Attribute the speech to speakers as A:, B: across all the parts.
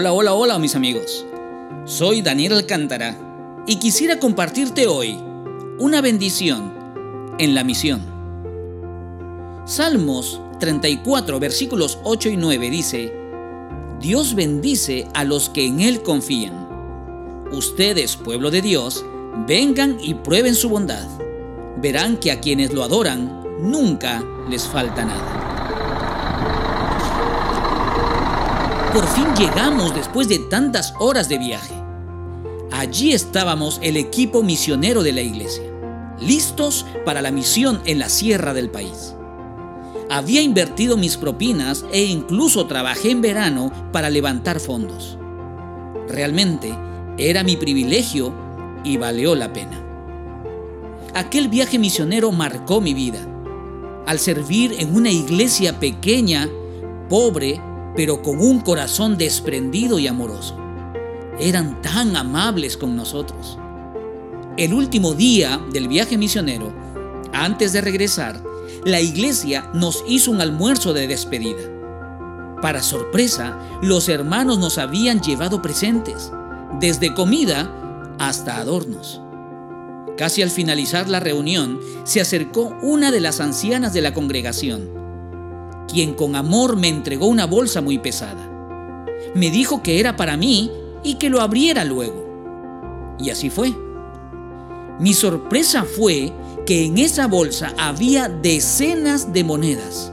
A: Hola, hola, hola mis amigos. Soy Daniel Alcántara y quisiera compartirte hoy una bendición en la misión. Salmos 34 versículos 8 y 9 dice, Dios bendice a los que en Él confían. Ustedes, pueblo de Dios, vengan y prueben su bondad. Verán que a quienes lo adoran nunca les falta nada. Por fin llegamos después de tantas horas de viaje. Allí estábamos el equipo misionero de la iglesia, listos para la misión en la sierra del país. Había invertido mis propinas e incluso trabajé en verano para levantar fondos. Realmente era mi privilegio y valió la pena. Aquel viaje misionero marcó mi vida. Al servir en una iglesia pequeña, pobre, pero con un corazón desprendido y amoroso. Eran tan amables con nosotros. El último día del viaje misionero, antes de regresar, la iglesia nos hizo un almuerzo de despedida. Para sorpresa, los hermanos nos habían llevado presentes, desde comida hasta adornos. Casi al finalizar la reunión, se acercó una de las ancianas de la congregación quien con amor me entregó una bolsa muy pesada. Me dijo que era para mí y que lo abriera luego. Y así fue. Mi sorpresa fue que en esa bolsa había decenas de monedas.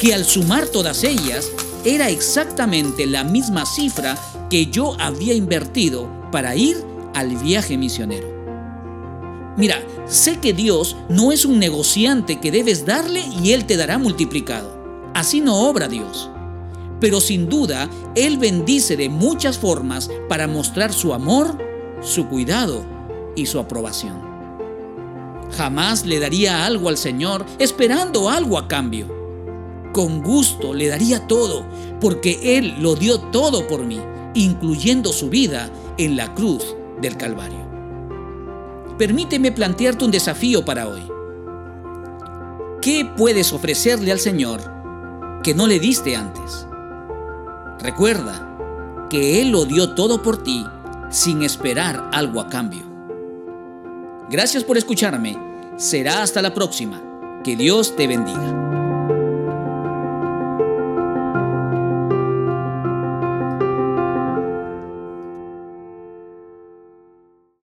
A: Que al sumar todas ellas era exactamente la misma cifra que yo había invertido para ir al viaje misionero. Mira, sé que Dios no es un negociante que debes darle y Él te dará multiplicado. Así no obra Dios. Pero sin duda, Él bendice de muchas formas para mostrar su amor, su cuidado y su aprobación. Jamás le daría algo al Señor esperando algo a cambio. Con gusto le daría todo, porque Él lo dio todo por mí, incluyendo su vida en la cruz del Calvario permíteme plantearte un desafío para hoy. ¿Qué puedes ofrecerle al Señor que no le diste antes? Recuerda que Él lo dio todo por ti sin esperar algo a cambio. Gracias por escucharme. Será hasta la próxima. Que Dios te bendiga.